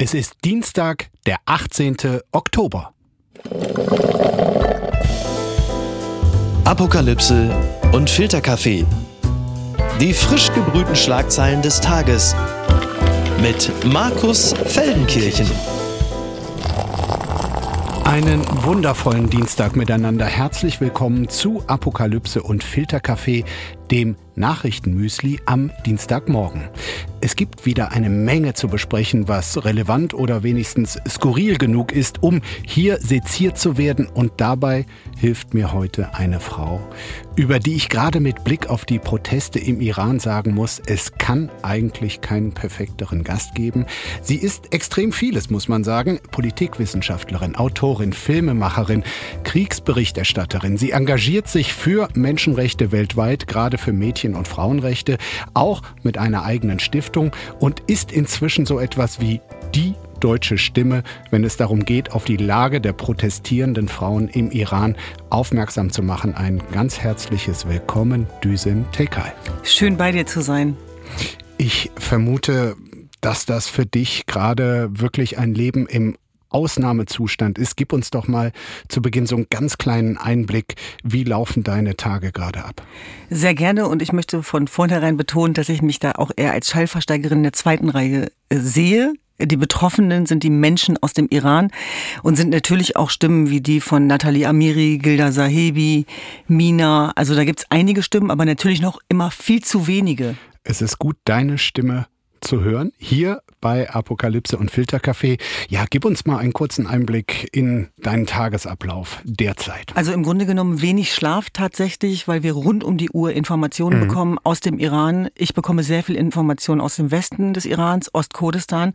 Es ist Dienstag, der 18. Oktober. Apokalypse und Filterkaffee. Die frisch gebrühten Schlagzeilen des Tages mit Markus Feldenkirchen. Einen wundervollen Dienstag miteinander. Herzlich willkommen zu Apokalypse und Filterkaffee, dem Nachrichtenmüsli am Dienstagmorgen. Es gibt wieder eine Menge zu besprechen, was relevant oder wenigstens skurril genug ist, um hier seziert zu werden. Und dabei hilft mir heute eine Frau, über die ich gerade mit Blick auf die Proteste im Iran sagen muss, es kann eigentlich keinen perfekteren Gast geben. Sie ist extrem vieles, muss man sagen. Politikwissenschaftlerin, Autorin, Filmemacherin, Kriegsberichterstatterin. Sie engagiert sich für Menschenrechte weltweit, gerade für Mädchen- und Frauenrechte, auch mit einer eigenen Stiftung und ist inzwischen so etwas wie die deutsche Stimme, wenn es darum geht, auf die Lage der protestierenden Frauen im Iran aufmerksam zu machen. Ein ganz herzliches Willkommen, Düsen Tekay. Schön bei dir zu sein. Ich vermute, dass das für dich gerade wirklich ein Leben im Ausnahmezustand ist. Gib uns doch mal zu Beginn so einen ganz kleinen Einblick. Wie laufen deine Tage gerade ab? Sehr gerne und ich möchte von vornherein betonen, dass ich mich da auch eher als Schallversteigerin der zweiten Reihe äh, sehe. Die Betroffenen sind die Menschen aus dem Iran und sind natürlich auch Stimmen wie die von Nathalie Amiri, Gilda Sahebi, Mina. Also da gibt es einige Stimmen, aber natürlich noch immer viel zu wenige. Es ist gut, deine Stimme zu hören. Hier bei Apokalypse und Filterkaffee. Ja, gib uns mal einen kurzen Einblick in deinen Tagesablauf derzeit. Also im Grunde genommen wenig Schlaf tatsächlich, weil wir rund um die Uhr Informationen mhm. bekommen aus dem Iran. Ich bekomme sehr viel Informationen aus dem Westen des Irans, Ostkurdistan.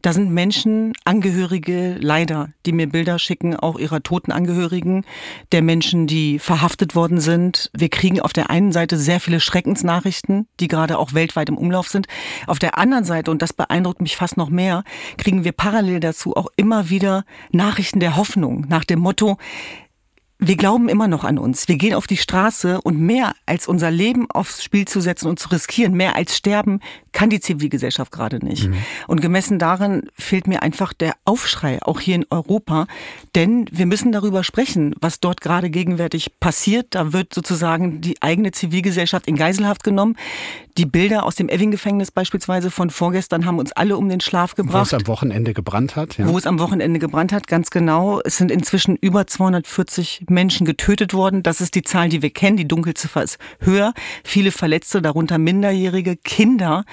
Da sind Menschen, Angehörige, leider, die mir Bilder schicken, auch ihrer toten Angehörigen, der Menschen, die verhaftet worden sind. Wir kriegen auf der einen Seite sehr viele Schreckensnachrichten, die gerade auch weltweit im Umlauf sind. Auf der anderen Seite, und das beeindruckt mich fast noch mehr, kriegen wir parallel dazu auch immer wieder Nachrichten der Hoffnung nach dem Motto, wir glauben immer noch an uns. Wir gehen auf die Straße und mehr als unser Leben aufs Spiel zu setzen und zu riskieren, mehr als sterben, kann die Zivilgesellschaft gerade nicht. Mhm. Und gemessen daran fehlt mir einfach der Aufschrei, auch hier in Europa. Denn wir müssen darüber sprechen, was dort gerade gegenwärtig passiert. Da wird sozusagen die eigene Zivilgesellschaft in Geiselhaft genommen. Die Bilder aus dem Eving-Gefängnis beispielsweise von vorgestern haben uns alle um den Schlaf gebracht. Wo es am Wochenende gebrannt hat. Ja. Wo es am Wochenende gebrannt hat, ganz genau. Es sind inzwischen über 240 Menschen getötet worden. Das ist die Zahl, die wir kennen. Die Dunkelziffer ist höher. Viele Verletzte, darunter Minderjährige, Kinder.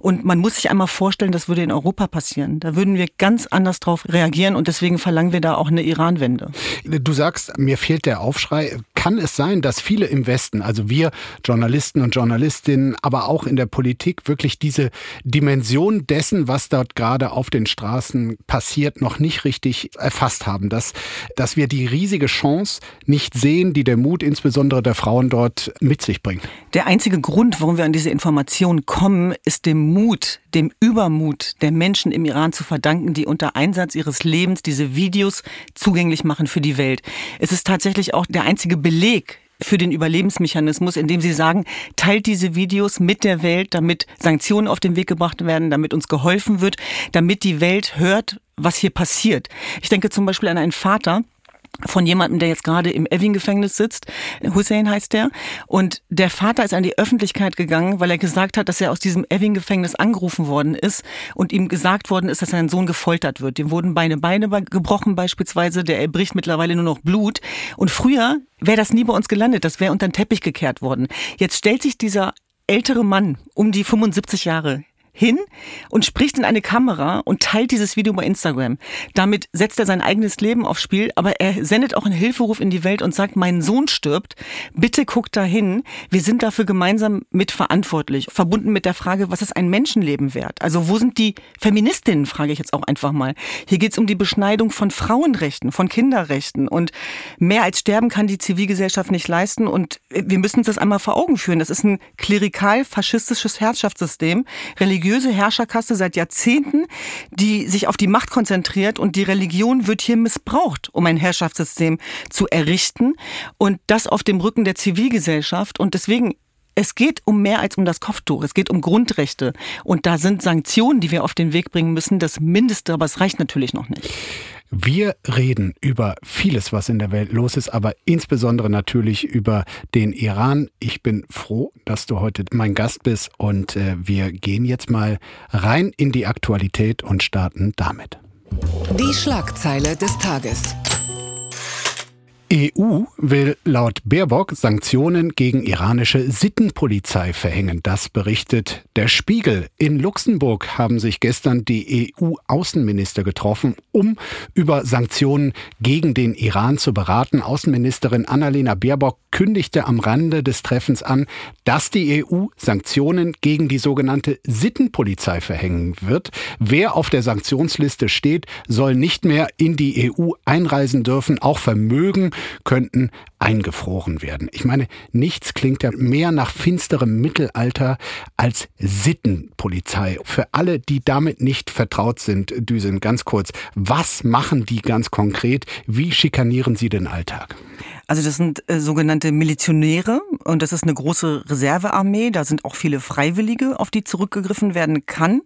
Und man muss sich einmal vorstellen, das würde in Europa passieren. Da würden wir ganz anders drauf reagieren und deswegen verlangen wir da auch eine Iran-Wende. Du sagst, mir fehlt der Aufschrei. Kann es sein, dass viele im Westen, also wir Journalisten und Journalistinnen, aber auch in der Politik wirklich diese Dimension dessen, was dort gerade auf den Straßen passiert, noch nicht richtig erfasst haben? Dass, dass wir die riesige Chance nicht sehen, die der Mut insbesondere der Frauen dort mit sich bringt? Der einzige Grund, warum wir an diese Informationen kommen, ist dem Mut, dem Übermut der Menschen im Iran zu verdanken, die unter Einsatz ihres Lebens diese Videos zugänglich machen für die Welt. Es ist tatsächlich auch der einzige Beleg für den Überlebensmechanismus, indem sie sagen, teilt diese Videos mit der Welt, damit Sanktionen auf den Weg gebracht werden, damit uns geholfen wird, damit die Welt hört, was hier passiert. Ich denke zum Beispiel an einen Vater, von jemandem, der jetzt gerade im Evin-Gefängnis sitzt. Hussein heißt der. Und der Vater ist an die Öffentlichkeit gegangen, weil er gesagt hat, dass er aus diesem Evin-Gefängnis angerufen worden ist und ihm gesagt worden ist, dass sein Sohn gefoltert wird. Dem wurden beide Beine gebrochen beispielsweise. Der erbricht mittlerweile nur noch Blut. Und früher wäre das nie bei uns gelandet. Das wäre unter den Teppich gekehrt worden. Jetzt stellt sich dieser ältere Mann um die 75 Jahre hin und spricht in eine Kamera und teilt dieses Video bei Instagram. Damit setzt er sein eigenes Leben aufs Spiel, aber er sendet auch einen Hilferuf in die Welt und sagt, mein Sohn stirbt, bitte guckt da hin. Wir sind dafür gemeinsam mitverantwortlich. Verbunden mit der Frage, was ist ein Menschenleben wert? Also wo sind die Feministinnen, frage ich jetzt auch einfach mal. Hier geht es um die Beschneidung von Frauenrechten, von Kinderrechten und mehr als sterben kann die Zivilgesellschaft nicht leisten und wir müssen uns das einmal vor Augen führen. Das ist ein klerikal-faschistisches Herrschaftssystem, religiös religiöse Herrscherkaste seit Jahrzehnten, die sich auf die Macht konzentriert und die Religion wird hier missbraucht, um ein Herrschaftssystem zu errichten und das auf dem Rücken der Zivilgesellschaft und deswegen es geht um mehr als um das Kopftuch. Es geht um Grundrechte. Und da sind Sanktionen, die wir auf den Weg bringen müssen, das Mindeste, aber es reicht natürlich noch nicht. Wir reden über vieles, was in der Welt los ist, aber insbesondere natürlich über den Iran. Ich bin froh, dass du heute mein Gast bist und äh, wir gehen jetzt mal rein in die Aktualität und starten damit. Die Schlagzeile des Tages. EU will laut Baerbock Sanktionen gegen iranische Sittenpolizei verhängen. Das berichtet der Spiegel. In Luxemburg haben sich gestern die EU-Außenminister getroffen, um über Sanktionen gegen den Iran zu beraten. Außenministerin Annalena Baerbock kündigte am Rande des Treffens an, dass die EU Sanktionen gegen die sogenannte Sittenpolizei verhängen wird. Wer auf der Sanktionsliste steht, soll nicht mehr in die EU einreisen dürfen. Auch Vermögen könnten eingefroren werden. Ich meine, nichts klingt ja mehr nach finsterem Mittelalter als Sittenpolizei. Für alle, die damit nicht vertraut sind, Düsen, ganz kurz, was machen die ganz konkret? Wie schikanieren sie den Alltag? Also das sind äh, sogenannte Milizionäre und das ist eine große Reservearmee. Da sind auch viele Freiwillige, auf die zurückgegriffen werden kann.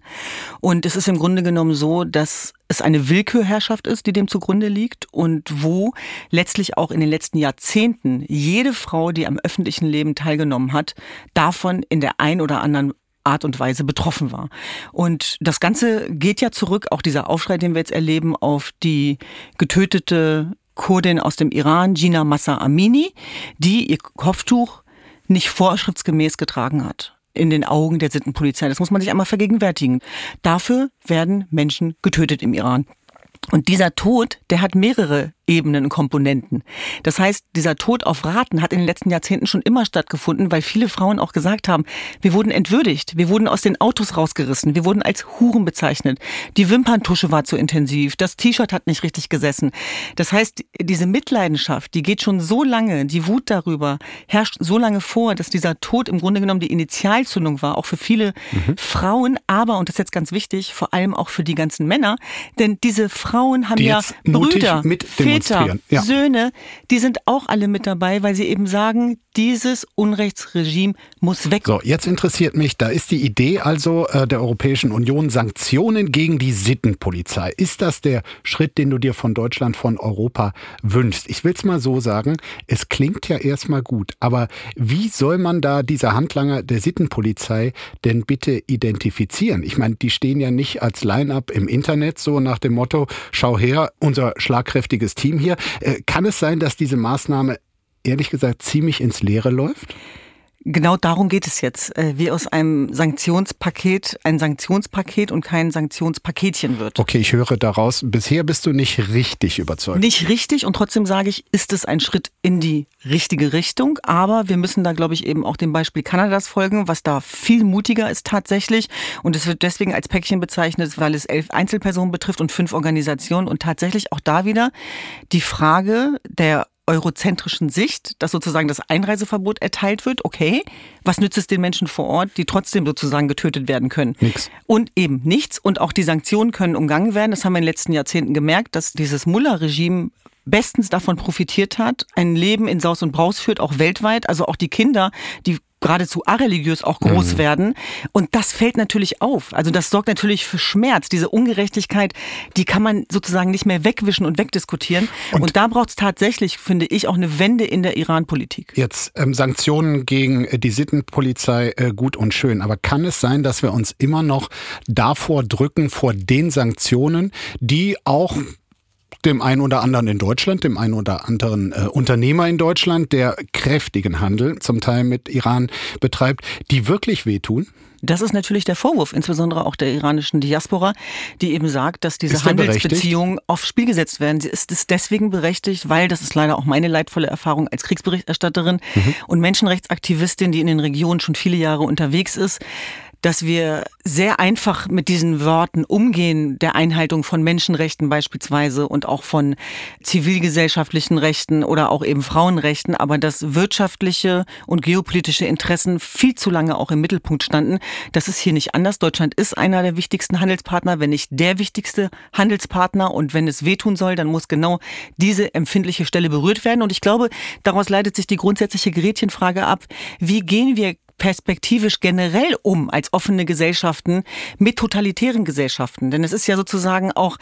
Und es ist im Grunde genommen so, dass es eine Willkürherrschaft ist, die dem zugrunde liegt und wo letztlich auch in den letzten Jahrzehnten jede Frau, die am öffentlichen Leben teilgenommen hat, davon in der ein oder anderen Art und Weise betroffen war. Und das Ganze geht ja zurück, auch dieser Aufschrei, den wir jetzt erleben, auf die getötete Kurdin aus dem Iran, Gina Massa Amini, die ihr Kopftuch nicht vorschriftsgemäß getragen hat in den Augen der Sittenpolizei. Das muss man sich einmal vergegenwärtigen. Dafür werden Menschen getötet im Iran. Und dieser Tod, der hat mehrere Ebenen und Komponenten. Das heißt, dieser Tod auf Raten hat in den letzten Jahrzehnten schon immer stattgefunden, weil viele Frauen auch gesagt haben, wir wurden entwürdigt, wir wurden aus den Autos rausgerissen, wir wurden als Huren bezeichnet, die Wimperntusche war zu intensiv, das T-Shirt hat nicht richtig gesessen. Das heißt, diese Mitleidenschaft, die geht schon so lange, die Wut darüber herrscht so lange vor, dass dieser Tod im Grunde genommen die Initialzündung war, auch für viele mhm. Frauen, aber, und das ist jetzt ganz wichtig, vor allem auch für die ganzen Männer, denn diese Frauen haben die ja Brüder, mit Väter, ja. Söhne, die sind auch alle mit dabei, weil sie eben sagen, dieses Unrechtsregime muss weg. So, jetzt interessiert mich, da ist die Idee also äh, der Europäischen Union, Sanktionen gegen die Sittenpolizei. Ist das der Schritt, den du dir von Deutschland, von Europa wünschst? Ich will es mal so sagen, es klingt ja erstmal gut, aber wie soll man da diese Handlanger der Sittenpolizei denn bitte identifizieren? Ich meine, die stehen ja nicht als Line-up im Internet so nach dem Motto, schau her, unser schlagkräftiges Team hier. Äh, kann es sein, dass diese Maßnahme ehrlich gesagt ziemlich ins Leere läuft? Genau darum geht es jetzt, äh, wie aus einem Sanktionspaket ein Sanktionspaket und kein Sanktionspaketchen wird. Okay, ich höre daraus, bisher bist du nicht richtig überzeugt. Nicht richtig und trotzdem sage ich, ist es ein Schritt in die richtige Richtung, aber wir müssen da, glaube ich, eben auch dem Beispiel Kanadas folgen, was da viel mutiger ist tatsächlich und es wird deswegen als Päckchen bezeichnet, weil es elf Einzelpersonen betrifft und fünf Organisationen und tatsächlich auch da wieder die Frage der eurozentrischen Sicht, dass sozusagen das Einreiseverbot erteilt wird, okay, was nützt es den Menschen vor Ort, die trotzdem sozusagen getötet werden können? Nix. Und eben nichts. Und auch die Sanktionen können umgangen werden. Das haben wir in den letzten Jahrzehnten gemerkt, dass dieses Mullah-Regime bestens davon profitiert hat, ein Leben in Saus und Braus führt, auch weltweit. Also auch die Kinder, die geradezu areligiös auch groß mhm. werden. Und das fällt natürlich auf. Also das sorgt natürlich für Schmerz. Diese Ungerechtigkeit, die kann man sozusagen nicht mehr wegwischen und wegdiskutieren. Und, und da braucht es tatsächlich, finde ich, auch eine Wende in der Iran-Politik. Jetzt ähm, Sanktionen gegen äh, die Sittenpolizei äh, gut und schön. Aber kann es sein, dass wir uns immer noch davor drücken, vor den Sanktionen, die auch dem einen oder anderen in Deutschland, dem einen oder anderen äh, Unternehmer in Deutschland, der kräftigen Handel zum Teil mit Iran betreibt, die wirklich wehtun? Das ist natürlich der Vorwurf, insbesondere auch der iranischen Diaspora, die eben sagt, dass diese Handelsbeziehungen aufs Spiel gesetzt werden. Sie ist es deswegen berechtigt, weil, das ist leider auch meine leidvolle Erfahrung als Kriegsberichterstatterin mhm. und Menschenrechtsaktivistin, die in den Regionen schon viele Jahre unterwegs ist, dass wir sehr einfach mit diesen Worten umgehen, der Einhaltung von Menschenrechten beispielsweise und auch von zivilgesellschaftlichen Rechten oder auch eben Frauenrechten, aber dass wirtschaftliche und geopolitische Interessen viel zu lange auch im Mittelpunkt standen. Das ist hier nicht anders. Deutschland ist einer der wichtigsten Handelspartner, wenn nicht der wichtigste Handelspartner. Und wenn es wehtun soll, dann muss genau diese empfindliche Stelle berührt werden. Und ich glaube, daraus leitet sich die grundsätzliche Gretchenfrage ab. Wie gehen wir perspektivisch generell um als offene Gesellschaften mit totalitären Gesellschaften? Denn es ist ja sozusagen auch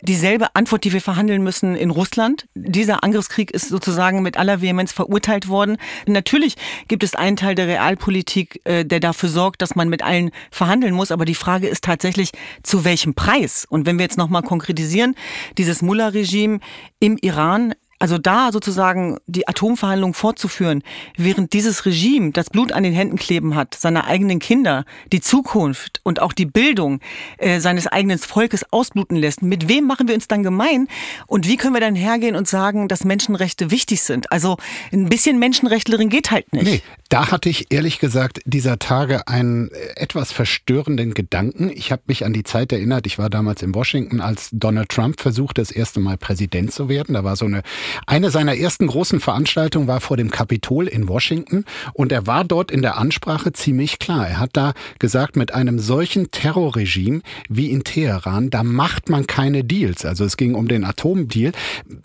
dieselbe Antwort, die wir verhandeln müssen in Russland. Dieser Angriffskrieg ist sozusagen mit aller Vehemenz verurteilt worden. Natürlich gibt es einen Teil der Realpolitik, äh, der dafür sorgt, dass man mit allen verhandeln muss. Aber die Frage ist tatsächlich, zu welchem Preis? Und wenn wir jetzt nochmal konkretisieren, dieses Mullah-Regime im Iran also da sozusagen die Atomverhandlungen fortzuführen, während dieses Regime das Blut an den Händen kleben hat, seine eigenen Kinder, die Zukunft und auch die Bildung äh, seines eigenen Volkes ausbluten lässt, mit wem machen wir uns dann gemein und wie können wir dann hergehen und sagen, dass Menschenrechte wichtig sind? Also ein bisschen Menschenrechtlerin geht halt nicht. Nee, da hatte ich ehrlich gesagt dieser Tage einen etwas verstörenden Gedanken. Ich habe mich an die Zeit erinnert, ich war damals in Washington, als Donald Trump versuchte, das erste Mal Präsident zu werden. Da war so eine eine seiner ersten großen Veranstaltungen war vor dem Kapitol in Washington und er war dort in der Ansprache ziemlich klar. Er hat da gesagt, mit einem solchen Terrorregime wie in Teheran, da macht man keine Deals. Also es ging um den Atomdeal.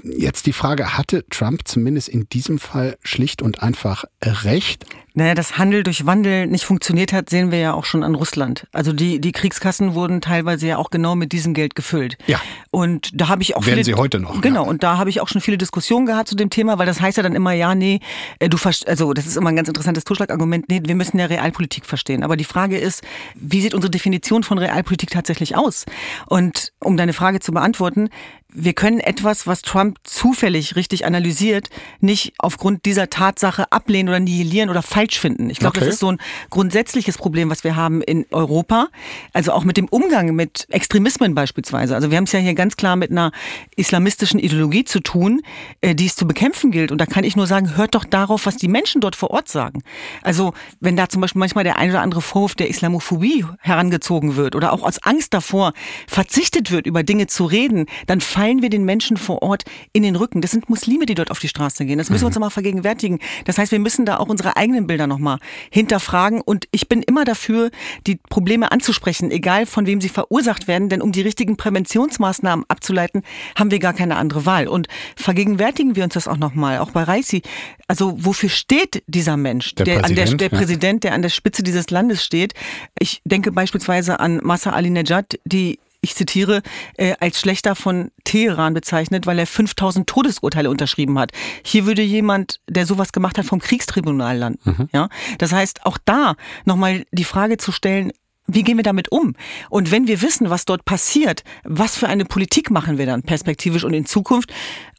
Jetzt die Frage, hatte Trump zumindest in diesem Fall schlicht und einfach recht? Naja, dass Handel durch Wandel nicht funktioniert hat, sehen wir ja auch schon an Russland. Also die, die Kriegskassen wurden teilweise ja auch genau mit diesem Geld gefüllt. Ja. Und da habe ich auch Werden viele, sie heute noch. Genau, ja. und da habe ich auch schon viele Diskussionen gehabt zu dem Thema, weil das heißt ja dann immer, ja, nee, äh, du also das ist immer ein ganz interessantes Totschlagargument, nee, wir müssen ja Realpolitik verstehen. Aber die Frage ist, wie sieht unsere Definition von Realpolitik tatsächlich aus? Und um deine Frage zu beantworten, wir können etwas, was Trump zufällig richtig analysiert, nicht aufgrund dieser Tatsache ablehnen oder nihilieren oder falsch finden. Ich glaube, okay. das ist so ein grundsätzliches Problem, was wir haben in Europa. Also auch mit dem Umgang mit Extremismen beispielsweise. Also wir haben es ja hier ganz klar mit einer islamistischen Ideologie zu tun, äh, die es zu bekämpfen gilt. Und da kann ich nur sagen, hört doch darauf, was die Menschen dort vor Ort sagen. Also wenn da zum Beispiel manchmal der ein oder andere Vorwurf der Islamophobie herangezogen wird oder auch aus Angst davor verzichtet wird, über Dinge zu reden, dann fallen wir den Menschen vor Ort in den Rücken. Das sind Muslime, die dort auf die Straße gehen. Das müssen wir uns mhm. mal vergegenwärtigen. Das heißt, wir müssen da auch unsere eigenen Bilder nochmal hinterfragen. Und ich bin immer dafür, die Probleme anzusprechen, egal von wem sie verursacht werden. Denn um die richtigen Präventionsmaßnahmen abzuleiten, haben wir gar keine andere Wahl. Und vergegenwärtigen wir uns das auch nochmal, auch bei Reisi. Also wofür steht dieser Mensch, der, der, der, der ja. Präsident, der an der Spitze dieses Landes steht? Ich denke beispielsweise an Massa Ali Nejad, die ich zitiere, äh, als schlechter von Teheran bezeichnet, weil er 5000 Todesurteile unterschrieben hat. Hier würde jemand, der sowas gemacht hat, vom Kriegstribunal landen. Mhm. Ja? Das heißt, auch da nochmal die Frage zu stellen, wie gehen wir damit um? Und wenn wir wissen, was dort passiert, was für eine Politik machen wir dann perspektivisch und in Zukunft?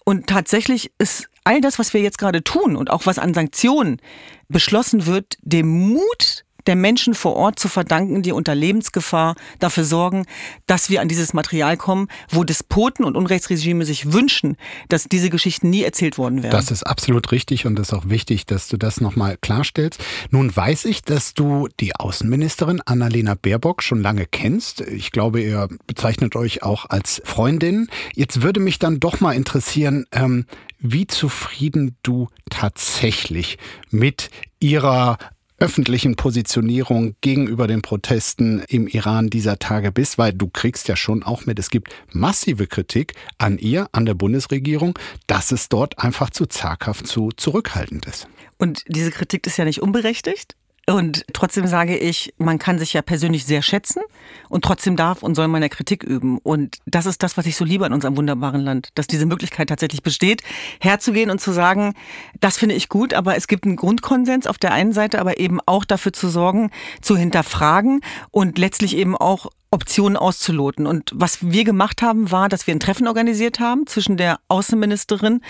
Und tatsächlich ist all das, was wir jetzt gerade tun und auch was an Sanktionen beschlossen wird, dem Mut der Menschen vor Ort zu verdanken, die unter Lebensgefahr dafür sorgen, dass wir an dieses Material kommen, wo Despoten und Unrechtsregime sich wünschen, dass diese Geschichten nie erzählt worden wären. Das ist absolut richtig und es ist auch wichtig, dass du das nochmal klarstellst. Nun weiß ich, dass du die Außenministerin Annalena Baerbock schon lange kennst. Ich glaube, ihr bezeichnet euch auch als Freundin. Jetzt würde mich dann doch mal interessieren, ähm, wie zufrieden du tatsächlich mit ihrer öffentlichen Positionierung gegenüber den Protesten im Iran dieser Tage bist, weil du kriegst ja schon auch mit, es gibt massive Kritik an ihr, an der Bundesregierung, dass es dort einfach zu zaghaft, zu zurückhaltend ist. Und diese Kritik ist ja nicht unberechtigt. Und trotzdem sage ich, man kann sich ja persönlich sehr schätzen und trotzdem darf und soll man ja Kritik üben. Und das ist das, was ich so liebe an unserem wunderbaren Land, dass diese Möglichkeit tatsächlich besteht, herzugehen und zu sagen, das finde ich gut, aber es gibt einen Grundkonsens auf der einen Seite, aber eben auch dafür zu sorgen, zu hinterfragen und letztlich eben auch Optionen auszuloten. Und was wir gemacht haben, war, dass wir ein Treffen organisiert haben zwischen der Außenministerin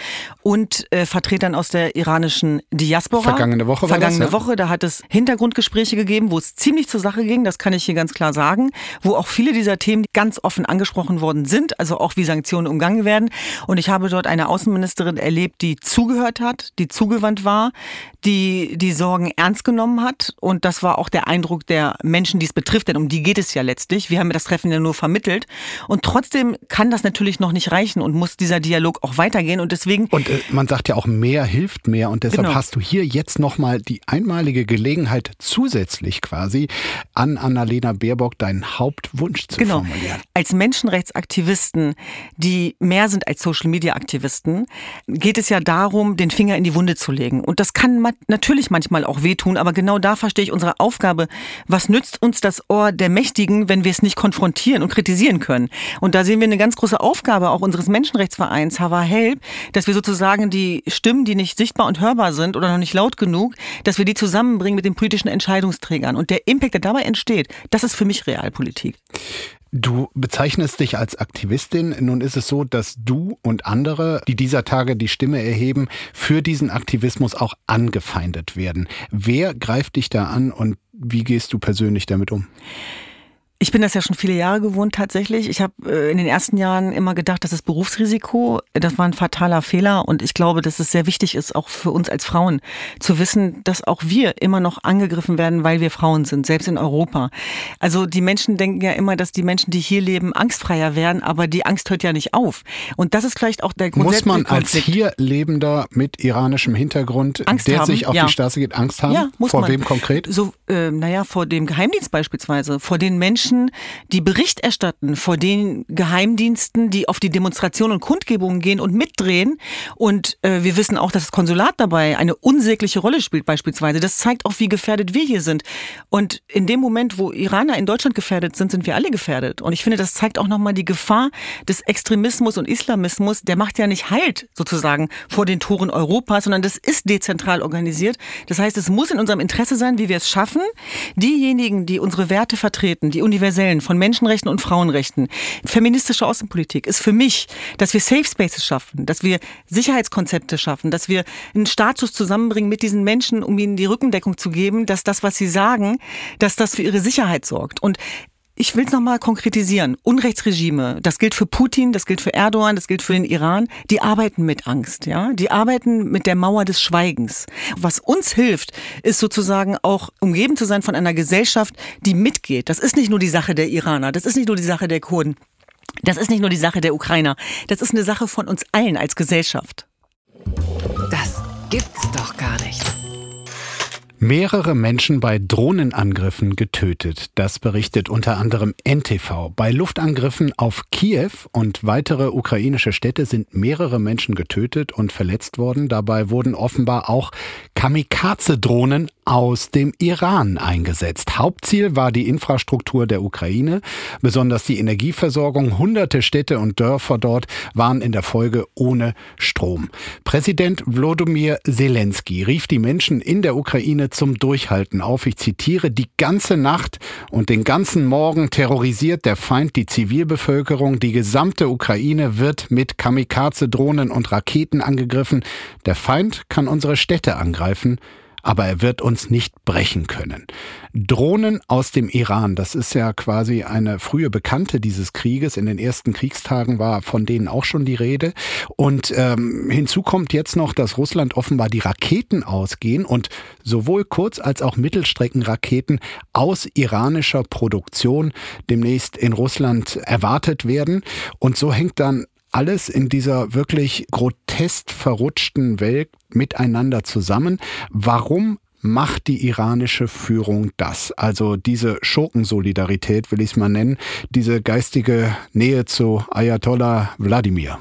und äh, Vertretern aus der iranischen Diaspora. Vergangene Woche war Vergangene das, ja? Woche, da hat es Hintergrundgespräche gegeben, wo es ziemlich zur Sache ging, das kann ich hier ganz klar sagen, wo auch viele dieser Themen ganz offen angesprochen worden sind, also auch wie Sanktionen umgangen werden. Und ich habe dort eine Außenministerin erlebt, die zugehört hat, die zugewandt war, die die Sorgen ernst genommen hat. Und das war auch der Eindruck der Menschen, die es betrifft, denn um die geht es ja letztlich nicht. Wir haben das Treffen ja nur vermittelt. Und trotzdem kann das natürlich noch nicht reichen und muss dieser Dialog auch weitergehen. Und deswegen. Und äh, man sagt ja auch, mehr hilft mehr. Und deshalb genau. hast du hier jetzt nochmal die einmalige Gelegenheit, zusätzlich quasi an Annalena Baerbock deinen Hauptwunsch zu genau. formulieren. Als Menschenrechtsaktivisten, die mehr sind als Social Media Aktivisten, geht es ja darum, den Finger in die Wunde zu legen. Und das kann natürlich manchmal auch wehtun, aber genau da verstehe ich unsere Aufgabe. Was nützt uns das Ohr der Mächtigen, wenn wir es nicht konfrontieren und kritisieren können? Und da sehen wir eine ganz große Aufgabe auch unseres Menschenrechtsvereins Hava Help, dass wir sozusagen die Stimmen, die nicht sichtbar und hörbar sind oder noch nicht laut genug, dass wir die zusammenbringen mit den politischen Entscheidungsträgern. Und der Impact, der dabei entsteht, das ist für mich Realpolitik. Du bezeichnest dich als Aktivistin. Nun ist es so, dass du und andere, die dieser Tage die Stimme erheben, für diesen Aktivismus auch angefeindet werden. Wer greift dich da an und wie gehst du persönlich damit um? Ich bin das ja schon viele Jahre gewohnt tatsächlich. Ich habe äh, in den ersten Jahren immer gedacht, das ist Berufsrisiko. Das war ein fataler Fehler und ich glaube, dass es sehr wichtig ist, auch für uns als Frauen zu wissen, dass auch wir immer noch angegriffen werden, weil wir Frauen sind, selbst in Europa. Also die Menschen denken ja immer, dass die Menschen, die hier leben, angstfreier werden, aber die Angst hört ja nicht auf. Und das ist vielleicht auch der Grund. Muss man als hier Lebender mit iranischem Hintergrund, Angst der haben, sich auf ja. die Straße geht, Angst haben? Ja, muss vor man. wem konkret? So, äh, naja, vor dem Geheimdienst beispielsweise, vor den Menschen, Menschen, die Bericht erstatten vor den Geheimdiensten, die auf die Demonstrationen und Kundgebungen gehen und mitdrehen. Und äh, wir wissen auch, dass das Konsulat dabei eine unsägliche Rolle spielt beispielsweise. Das zeigt auch, wie gefährdet wir hier sind. Und in dem Moment, wo Iraner in Deutschland gefährdet sind, sind wir alle gefährdet. Und ich finde, das zeigt auch nochmal die Gefahr des Extremismus und Islamismus. Der macht ja nicht Halt sozusagen vor den Toren Europas, sondern das ist dezentral organisiert. Das heißt, es muss in unserem Interesse sein, wie wir es schaffen, diejenigen, die unsere Werte vertreten, die universellen, von Menschenrechten und Frauenrechten. Feministische Außenpolitik ist für mich, dass wir Safe Spaces schaffen, dass wir Sicherheitskonzepte schaffen, dass wir einen Status zusammenbringen mit diesen Menschen, um ihnen die Rückendeckung zu geben, dass das, was sie sagen, dass das für ihre Sicherheit sorgt. Und ich will es nochmal konkretisieren. Unrechtsregime, das gilt für Putin, das gilt für Erdogan, das gilt für den Iran, die arbeiten mit Angst, ja. Die arbeiten mit der Mauer des Schweigens. Was uns hilft, ist sozusagen auch umgeben zu sein von einer Gesellschaft, die mitgeht. Das ist nicht nur die Sache der Iraner, das ist nicht nur die Sache der Kurden. Das ist nicht nur die Sache der Ukrainer. Das ist eine Sache von uns allen als Gesellschaft. Das gibt's doch gar nicht. Mehrere Menschen bei Drohnenangriffen getötet. Das berichtet unter anderem NTV. Bei Luftangriffen auf Kiew und weitere ukrainische Städte sind mehrere Menschen getötet und verletzt worden. Dabei wurden offenbar auch Kamikaze-Drohnen aus dem Iran eingesetzt. Hauptziel war die Infrastruktur der Ukraine, besonders die Energieversorgung. Hunderte Städte und Dörfer dort waren in der Folge ohne Strom. Präsident Wlodomir Zelensky rief die Menschen in der Ukraine zum Durchhalten auf. Ich zitiere, die ganze Nacht und den ganzen Morgen terrorisiert der Feind die Zivilbevölkerung. Die gesamte Ukraine wird mit Kamikaze-Drohnen und Raketen angegriffen. Der Feind kann unsere Städte angreifen aber er wird uns nicht brechen können. Drohnen aus dem Iran, das ist ja quasi eine frühe Bekannte dieses Krieges. In den ersten Kriegstagen war von denen auch schon die Rede. Und ähm, hinzu kommt jetzt noch, dass Russland offenbar die Raketen ausgehen und sowohl Kurz- als auch Mittelstreckenraketen aus iranischer Produktion demnächst in Russland erwartet werden. Und so hängt dann alles in dieser wirklich grotesk verrutschten Welt miteinander zusammen. Warum macht die iranische Führung das? Also diese Schurkensolidarität will ich es mal nennen, diese geistige Nähe zu Ayatollah Wladimir.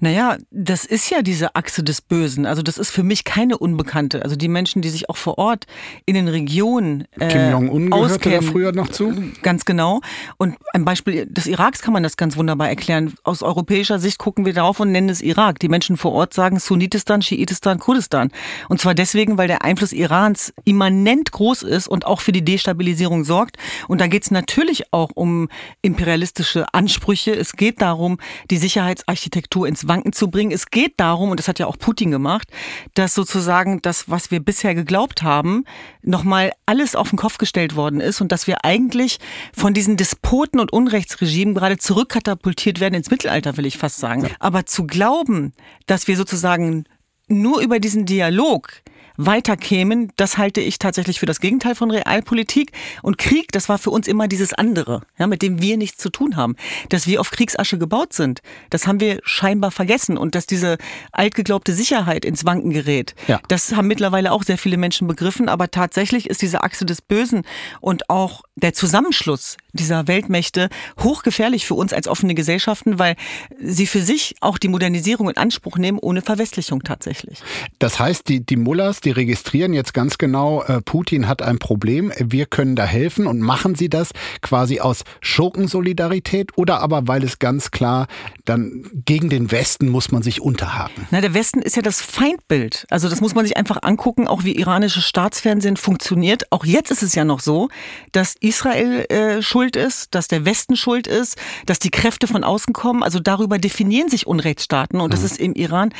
Naja, das ist ja diese Achse des Bösen. Also das ist für mich keine Unbekannte. Also die Menschen, die sich auch vor Ort in den Regionen äh, Kim Jong-un gehörte da früher noch zu? Ganz genau. Und ein Beispiel des Iraks kann man das ganz wunderbar erklären. Aus europäischer Sicht gucken wir darauf und nennen es Irak. Die Menschen vor Ort sagen Sunnitistan, Schiitistan, Kurdistan. Und zwar deswegen, weil der Einfluss Irans immanent groß ist und auch für die Destabilisierung sorgt. Und da geht es natürlich auch um imperialistische Ansprüche. Es geht darum, die Sicherheitsarchitektur ins Wanken zu bringen. Es geht darum, und das hat ja auch Putin gemacht, dass sozusagen das, was wir bisher geglaubt haben, nochmal alles auf den Kopf gestellt worden ist und dass wir eigentlich von diesen Despoten und Unrechtsregimen gerade zurückkatapultiert werden ins Mittelalter, will ich fast sagen. Aber zu glauben, dass wir sozusagen nur über diesen Dialog weiterkämen, das halte ich tatsächlich für das Gegenteil von Realpolitik. Und Krieg, das war für uns immer dieses andere, ja, mit dem wir nichts zu tun haben. Dass wir auf Kriegsasche gebaut sind, das haben wir scheinbar vergessen. Und dass diese altgeglaubte Sicherheit ins Wanken gerät, ja. das haben mittlerweile auch sehr viele Menschen begriffen. Aber tatsächlich ist diese Achse des Bösen und auch der Zusammenschluss dieser Weltmächte hochgefährlich für uns als offene Gesellschaften, weil sie für sich auch die Modernisierung in Anspruch nehmen, ohne Verwestlichung tatsächlich. Das heißt, die, die Mullers, die registrieren jetzt ganz genau, äh, Putin hat ein Problem, wir können da helfen und machen sie das quasi aus Schurkensolidarität oder aber weil es ganz klar dann gegen den Westen muss man sich unterhaken? Na, der Westen ist ja das Feindbild. Also das muss man sich einfach angucken, auch wie iranisches Staatsfernsehen funktioniert. Auch jetzt ist es ja noch so, dass Israel äh, schuld ist, dass der Westen schuld ist, dass die Kräfte von außen kommen. Also darüber definieren sich Unrechtsstaaten und das mhm. ist im Iran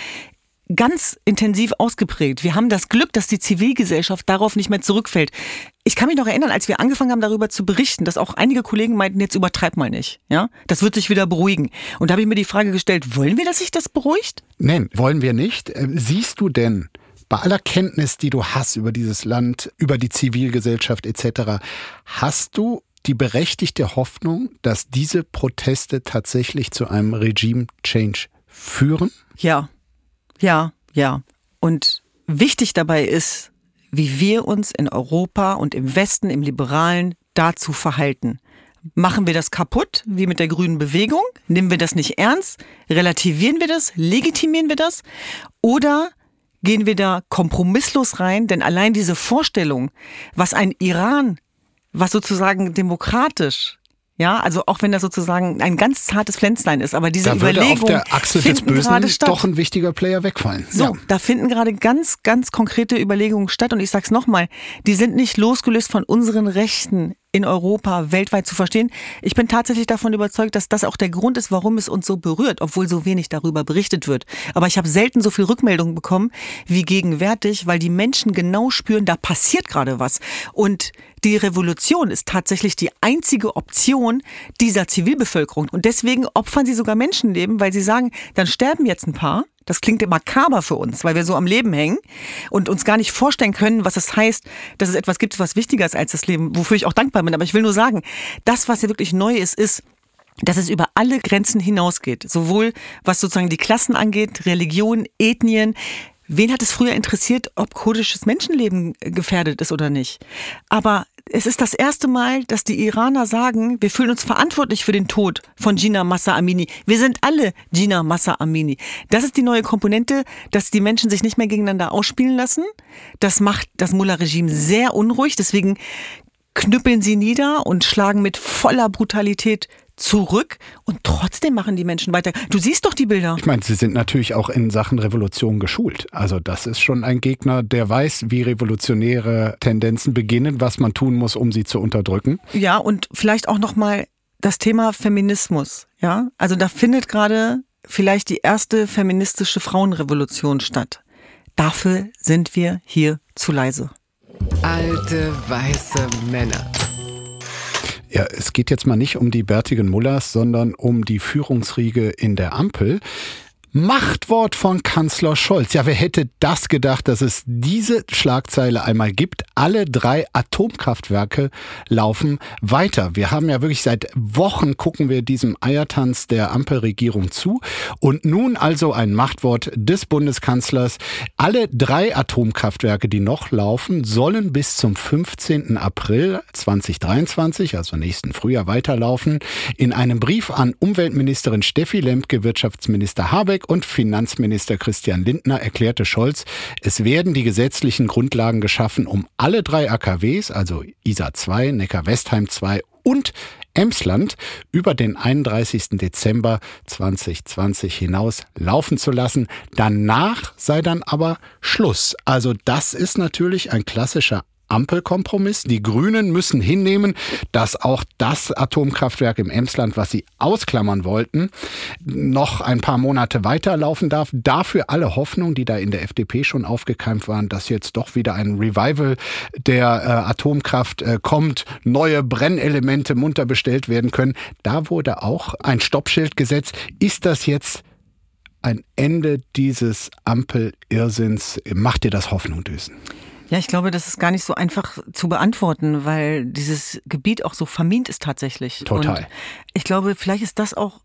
ganz intensiv ausgeprägt. Wir haben das Glück, dass die Zivilgesellschaft darauf nicht mehr zurückfällt. Ich kann mich noch erinnern, als wir angefangen haben, darüber zu berichten, dass auch einige Kollegen meinten, jetzt übertreib mal nicht. Ja, das wird sich wieder beruhigen. Und da habe ich mir die Frage gestellt, wollen wir, dass sich das beruhigt? Nein, wollen wir nicht. Äh, siehst du denn bei aller Kenntnis, die du hast über dieses Land, über die Zivilgesellschaft etc., hast du die berechtigte Hoffnung, dass diese Proteste tatsächlich zu einem Regime-Change führen? Ja, ja, ja. Und wichtig dabei ist, wie wir uns in Europa und im Westen, im Liberalen dazu verhalten. Machen wir das kaputt, wie mit der grünen Bewegung? Nehmen wir das nicht ernst? Relativieren wir das? Legitimieren wir das? Oder gehen wir da kompromisslos rein, denn allein diese Vorstellung, was ein Iran, was sozusagen demokratisch ja, also auch wenn das sozusagen ein ganz zartes Pflänzlein ist, aber diese da Überlegung auf der Achse des Bösen doch ein wichtiger Player wegfallen. So, ja. da finden gerade ganz, ganz konkrete Überlegungen statt und ich sag's nochmal, die sind nicht losgelöst von unseren Rechten in Europa weltweit zu verstehen. Ich bin tatsächlich davon überzeugt, dass das auch der Grund ist, warum es uns so berührt, obwohl so wenig darüber berichtet wird. Aber ich habe selten so viel Rückmeldungen bekommen wie gegenwärtig, weil die Menschen genau spüren, da passiert gerade was. Und die Revolution ist tatsächlich die einzige Option dieser Zivilbevölkerung. Und deswegen opfern sie sogar Menschenleben, weil sie sagen, dann sterben jetzt ein paar das klingt makaber für uns, weil wir so am Leben hängen und uns gar nicht vorstellen können, was es heißt, dass es etwas gibt, was wichtiger ist als das Leben, wofür ich auch dankbar bin. Aber ich will nur sagen, das, was ja wirklich neu ist, ist, dass es über alle Grenzen hinausgeht. Sowohl was sozusagen die Klassen angeht, Religion, Ethnien, Wen hat es früher interessiert, ob kurdisches Menschenleben gefährdet ist oder nicht? Aber es ist das erste Mal, dass die Iraner sagen, wir fühlen uns verantwortlich für den Tod von Gina Massa Amini. Wir sind alle Gina Massa Amini. Das ist die neue Komponente, dass die Menschen sich nicht mehr gegeneinander ausspielen lassen. Das macht das Mullah-Regime sehr unruhig. Deswegen knüppeln sie nieder und schlagen mit voller Brutalität zurück und trotzdem machen die Menschen weiter. Du siehst doch die Bilder. Ich meine, sie sind natürlich auch in Sachen Revolution geschult. Also das ist schon ein Gegner, der weiß, wie revolutionäre Tendenzen beginnen, was man tun muss, um sie zu unterdrücken. Ja, und vielleicht auch noch mal das Thema Feminismus, ja? Also da findet gerade vielleicht die erste feministische Frauenrevolution statt. Dafür sind wir hier zu leise. Alte weiße Männer. Ja, es geht jetzt mal nicht um die bärtigen Mullers, sondern um die Führungsriege in der Ampel. Machtwort von Kanzler Scholz. Ja, wer hätte das gedacht, dass es diese Schlagzeile einmal gibt? Alle drei Atomkraftwerke laufen weiter. Wir haben ja wirklich seit Wochen gucken wir diesem Eiertanz der Ampelregierung zu. Und nun also ein Machtwort des Bundeskanzlers. Alle drei Atomkraftwerke, die noch laufen, sollen bis zum 15. April 2023, also nächsten Frühjahr, weiterlaufen. In einem Brief an Umweltministerin Steffi Lemke, Wirtschaftsminister Habeck, und Finanzminister Christian Lindner erklärte Scholz, es werden die gesetzlichen Grundlagen geschaffen, um alle drei AKWs, also ISA 2, Neckar-Westheim 2 und Emsland über den 31. Dezember 2020 hinaus laufen zu lassen. Danach sei dann aber Schluss. Also das ist natürlich ein klassischer Ampelkompromiss. Die Grünen müssen hinnehmen, dass auch das Atomkraftwerk im Emsland, was sie ausklammern wollten, noch ein paar Monate weiterlaufen darf. Dafür alle Hoffnung, die da in der FDP schon aufgekeimt waren, dass jetzt doch wieder ein Revival der äh, Atomkraft äh, kommt, neue Brennelemente munter bestellt werden können. Da wurde auch ein Stoppschild gesetzt. Ist das jetzt ein Ende dieses Ampelirrsinns? Macht dir das Hoffnung, Düsen? Ja, ich glaube, das ist gar nicht so einfach zu beantworten, weil dieses Gebiet auch so vermint ist tatsächlich. Total. Und ich glaube, vielleicht ist das auch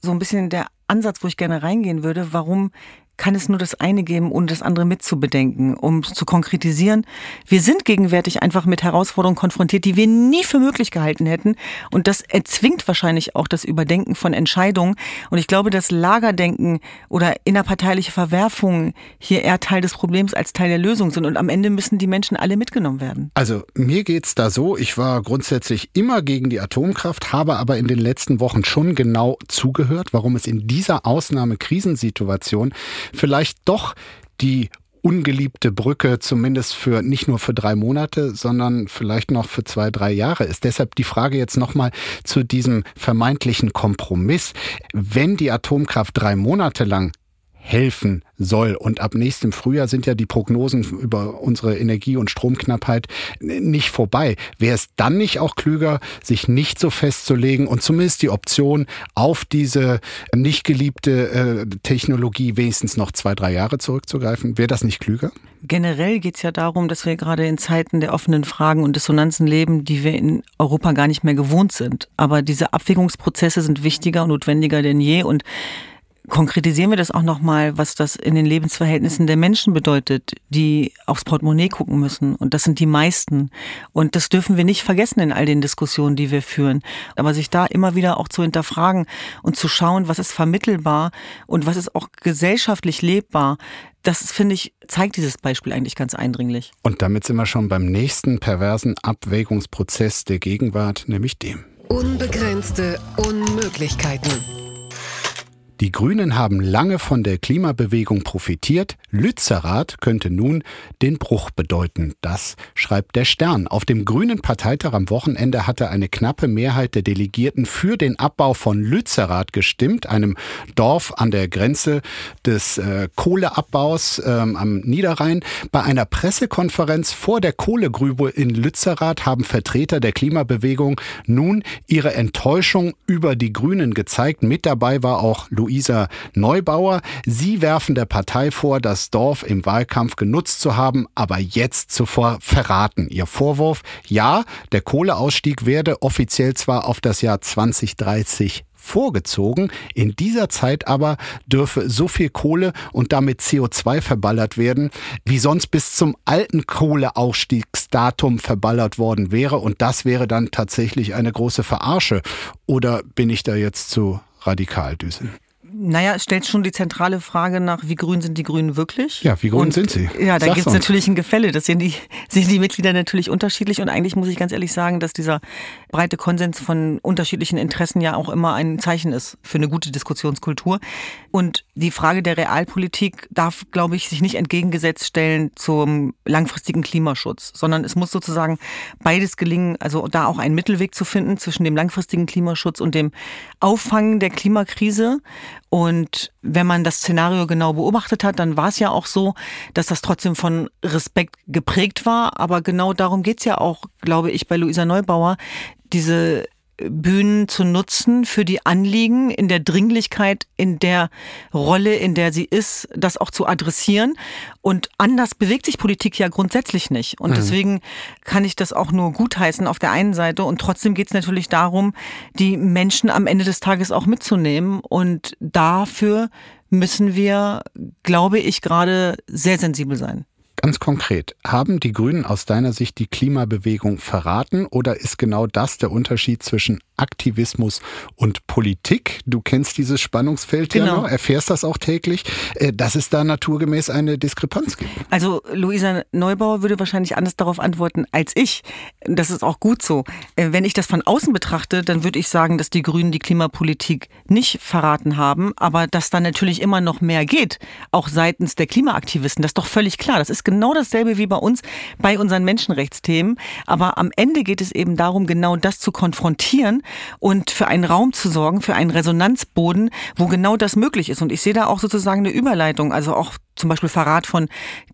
so ein bisschen der Ansatz, wo ich gerne reingehen würde, warum kann es nur das eine geben, ohne das andere mitzubedenken, um zu konkretisieren. Wir sind gegenwärtig einfach mit Herausforderungen konfrontiert, die wir nie für möglich gehalten hätten. Und das erzwingt wahrscheinlich auch das Überdenken von Entscheidungen. Und ich glaube, dass Lagerdenken oder innerparteiliche Verwerfungen hier eher Teil des Problems als Teil der Lösung sind. Und am Ende müssen die Menschen alle mitgenommen werden. Also mir geht's da so, ich war grundsätzlich immer gegen die Atomkraft, habe aber in den letzten Wochen schon genau zugehört, warum es in dieser Ausnahmekrisensituation vielleicht doch die ungeliebte Brücke, zumindest für nicht nur für drei Monate, sondern vielleicht noch für zwei, drei Jahre ist. Deshalb die Frage jetzt nochmal zu diesem vermeintlichen Kompromiss. Wenn die Atomkraft drei Monate lang helfen soll. Und ab nächstem Frühjahr sind ja die Prognosen über unsere Energie- und Stromknappheit nicht vorbei. Wäre es dann nicht auch klüger, sich nicht so festzulegen und zumindest die Option auf diese nicht geliebte äh, Technologie wenigstens noch zwei, drei Jahre zurückzugreifen? Wäre das nicht klüger? Generell geht es ja darum, dass wir gerade in Zeiten der offenen Fragen und Dissonanzen leben, die wir in Europa gar nicht mehr gewohnt sind. Aber diese Abwägungsprozesse sind wichtiger und notwendiger denn je. Und Konkretisieren wir das auch nochmal, was das in den Lebensverhältnissen der Menschen bedeutet, die aufs Portemonnaie gucken müssen. Und das sind die meisten. Und das dürfen wir nicht vergessen in all den Diskussionen, die wir führen. Aber sich da immer wieder auch zu hinterfragen und zu schauen, was ist vermittelbar und was ist auch gesellschaftlich lebbar, das finde ich, zeigt dieses Beispiel eigentlich ganz eindringlich. Und damit sind wir schon beim nächsten perversen Abwägungsprozess der Gegenwart, nämlich dem. Unbegrenzte Unmöglichkeiten. Die Grünen haben lange von der Klimabewegung profitiert. Lützerath könnte nun den Bruch bedeuten. Das schreibt der Stern. Auf dem Grünen Parteitag am Wochenende hatte eine knappe Mehrheit der Delegierten für den Abbau von Lützerath gestimmt, einem Dorf an der Grenze des äh, Kohleabbaus ähm, am Niederrhein. Bei einer Pressekonferenz vor der Kohlegrübe in Lützerath haben Vertreter der Klimabewegung nun ihre Enttäuschung über die Grünen gezeigt. Mit dabei war auch Louis Luisa Neubauer. Sie werfen der Partei vor, das Dorf im Wahlkampf genutzt zu haben, aber jetzt zuvor verraten. Ihr Vorwurf, ja, der Kohleausstieg werde offiziell zwar auf das Jahr 2030 vorgezogen. In dieser Zeit aber dürfe so viel Kohle und damit CO2 verballert werden, wie sonst bis zum alten Kohleausstiegsdatum verballert worden wäre. Und das wäre dann tatsächlich eine große Verarsche. Oder bin ich da jetzt zu radikal, Düsen? Naja, es stellt schon die zentrale Frage nach, wie grün sind die Grünen wirklich? Ja, wie grün und, sind sie? Ja, da gibt es natürlich ein Gefälle. Das sehen die, sehen die Mitglieder natürlich unterschiedlich. Und eigentlich muss ich ganz ehrlich sagen, dass dieser breite Konsens von unterschiedlichen Interessen ja auch immer ein Zeichen ist für eine gute Diskussionskultur. Und die Frage der Realpolitik darf, glaube ich, sich nicht entgegengesetzt stellen zum langfristigen Klimaschutz, sondern es muss sozusagen beides gelingen, also da auch einen Mittelweg zu finden zwischen dem langfristigen Klimaschutz und dem Auffangen der Klimakrise. Und wenn man das Szenario genau beobachtet hat, dann war es ja auch so, dass das trotzdem von Respekt geprägt war. Aber genau darum geht's ja auch, glaube ich, bei Luisa Neubauer, diese Bühnen zu nutzen für die Anliegen in der Dringlichkeit, in der Rolle, in der sie ist, das auch zu adressieren. Und anders bewegt sich Politik ja grundsätzlich nicht. Und mhm. deswegen kann ich das auch nur gutheißen auf der einen Seite. Und trotzdem geht es natürlich darum, die Menschen am Ende des Tages auch mitzunehmen. Und dafür müssen wir, glaube ich, gerade sehr sensibel sein. Ganz konkret, haben die Grünen aus deiner Sicht die Klimabewegung verraten oder ist genau das der Unterschied zwischen Aktivismus und Politik? Du kennst dieses Spannungsfeld genau. ja noch, erfährst das auch täglich, äh, dass es da naturgemäß eine Diskrepanz gibt. Also Luisa Neubauer würde wahrscheinlich anders darauf antworten als ich. Das ist auch gut so. Äh, wenn ich das von außen betrachte, dann würde ich sagen, dass die Grünen die Klimapolitik nicht verraten haben, aber dass da natürlich immer noch mehr geht, auch seitens der Klimaaktivisten. Das ist doch völlig klar. Das ist genau dasselbe wie bei uns bei unseren Menschenrechtsthemen. Aber am Ende geht es eben darum, genau das zu konfrontieren und für einen Raum zu sorgen, für einen Resonanzboden, wo genau das möglich ist. Und ich sehe da auch sozusagen eine Überleitung, also auch zum Beispiel Verrat von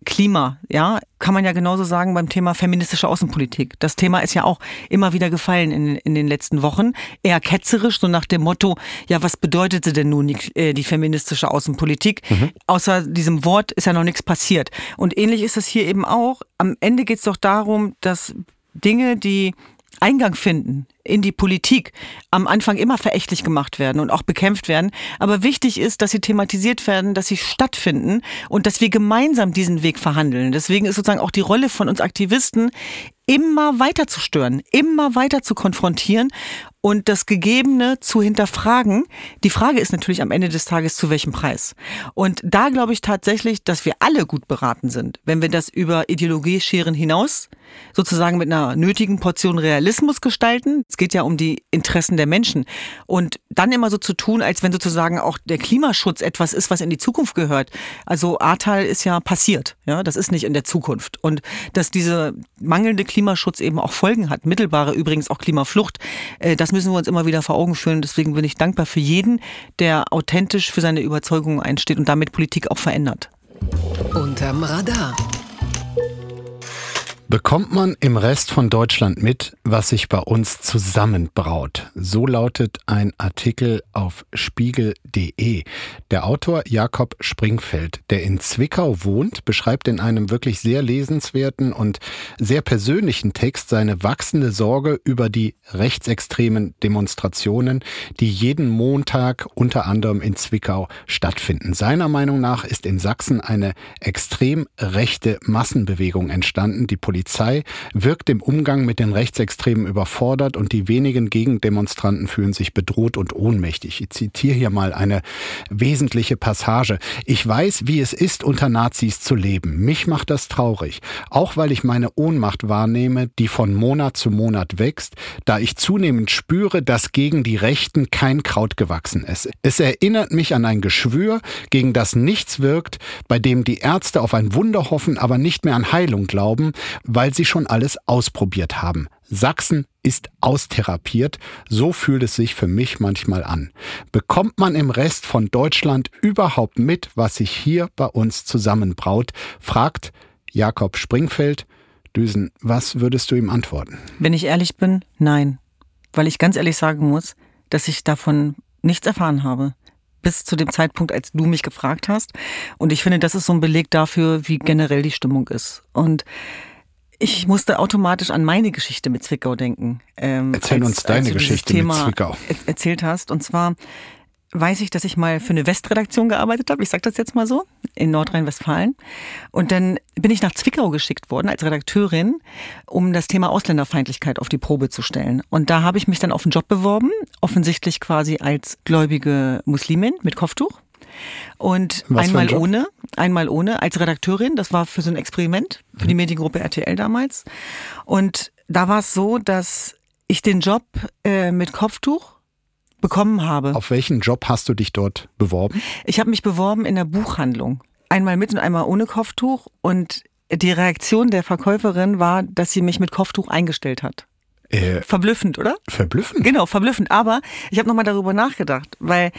Klima, ja, kann man ja genauso sagen beim Thema feministische Außenpolitik. Das Thema ist ja auch immer wieder gefallen in, in den letzten Wochen. Eher ketzerisch, so nach dem Motto, ja, was bedeutete denn nun die, äh, die feministische Außenpolitik? Mhm. Außer diesem Wort ist ja noch nichts passiert. Und ähnlich ist es hier eben auch. Am Ende geht es doch darum, dass Dinge, die Eingang finden in die Politik am Anfang immer verächtlich gemacht werden und auch bekämpft werden. Aber wichtig ist, dass sie thematisiert werden, dass sie stattfinden und dass wir gemeinsam diesen Weg verhandeln. Deswegen ist sozusagen auch die Rolle von uns Aktivisten immer weiter zu stören, immer weiter zu konfrontieren und das Gegebene zu hinterfragen. Die Frage ist natürlich am Ende des Tages, zu welchem Preis. Und da glaube ich tatsächlich, dass wir alle gut beraten sind, wenn wir das über Ideologiescheren hinaus sozusagen mit einer nötigen Portion Realismus gestalten. Es geht ja um die Interessen der Menschen. Und dann immer so zu tun, als wenn sozusagen auch der Klimaschutz etwas ist, was in die Zukunft gehört. Also Ahrtal ist ja passiert. Ja, das ist nicht in der Zukunft. Und dass diese mangelnde Klimaschutz eben auch Folgen hat, mittelbare übrigens auch Klimaflucht, äh, das müssen wir uns immer wieder vor Augen führen. Deswegen bin ich dankbar für jeden, der authentisch für seine Überzeugungen einsteht und damit Politik auch verändert. Unterm Radar. Bekommt man im Rest von Deutschland mit, was sich bei uns zusammenbraut? So lautet ein Artikel auf spiegel.de. Der Autor Jakob Springfeld, der in Zwickau wohnt, beschreibt in einem wirklich sehr lesenswerten und sehr persönlichen Text seine wachsende Sorge über die rechtsextremen Demonstrationen, die jeden Montag unter anderem in Zwickau stattfinden. Seiner Meinung nach ist in Sachsen eine extrem rechte Massenbewegung entstanden, die Polizei wirkt im Umgang mit den Rechtsextremen überfordert und die wenigen Gegendemonstranten fühlen sich bedroht und ohnmächtig. Ich zitiere hier mal eine wesentliche Passage. Ich weiß, wie es ist, unter Nazis zu leben. Mich macht das traurig. Auch weil ich meine Ohnmacht wahrnehme, die von Monat zu Monat wächst, da ich zunehmend spüre, dass gegen die Rechten kein Kraut gewachsen ist. Es erinnert mich an ein Geschwür, gegen das nichts wirkt, bei dem die Ärzte auf ein Wunder hoffen, aber nicht mehr an Heilung glauben, weil sie schon alles ausprobiert haben. Sachsen ist austherapiert, so fühlt es sich für mich manchmal an. Bekommt man im Rest von Deutschland überhaupt mit, was sich hier bei uns zusammenbraut, fragt Jakob Springfeld. Düsen, was würdest du ihm antworten? Wenn ich ehrlich bin, nein. Weil ich ganz ehrlich sagen muss, dass ich davon nichts erfahren habe bis zu dem Zeitpunkt, als du mich gefragt hast. Und ich finde, das ist so ein Beleg dafür, wie generell die Stimmung ist. Und ich musste automatisch an meine Geschichte mit Zwickau denken. Ähm, Erzähl als, uns deine Geschichte mit Zwickau. Erzählt hast. Und zwar weiß ich, dass ich mal für eine Westredaktion gearbeitet habe. Ich sage das jetzt mal so in Nordrhein-Westfalen. Und dann bin ich nach Zwickau geschickt worden als Redakteurin, um das Thema Ausländerfeindlichkeit auf die Probe zu stellen. Und da habe ich mich dann auf einen Job beworben, offensichtlich quasi als gläubige Muslimin mit Kopftuch. Und Was einmal ohne, einmal ohne als Redakteurin. Das war für so ein Experiment für die mhm. Mediengruppe RTL damals. Und da war es so, dass ich den Job äh, mit Kopftuch bekommen habe. Auf welchen Job hast du dich dort beworben? Ich habe mich beworben in der Buchhandlung. Einmal mit und einmal ohne Kopftuch. Und die Reaktion der Verkäuferin war, dass sie mich mit Kopftuch eingestellt hat. Äh, verblüffend, oder? Verblüffend? Genau, verblüffend. Aber ich habe nochmal darüber nachgedacht, weil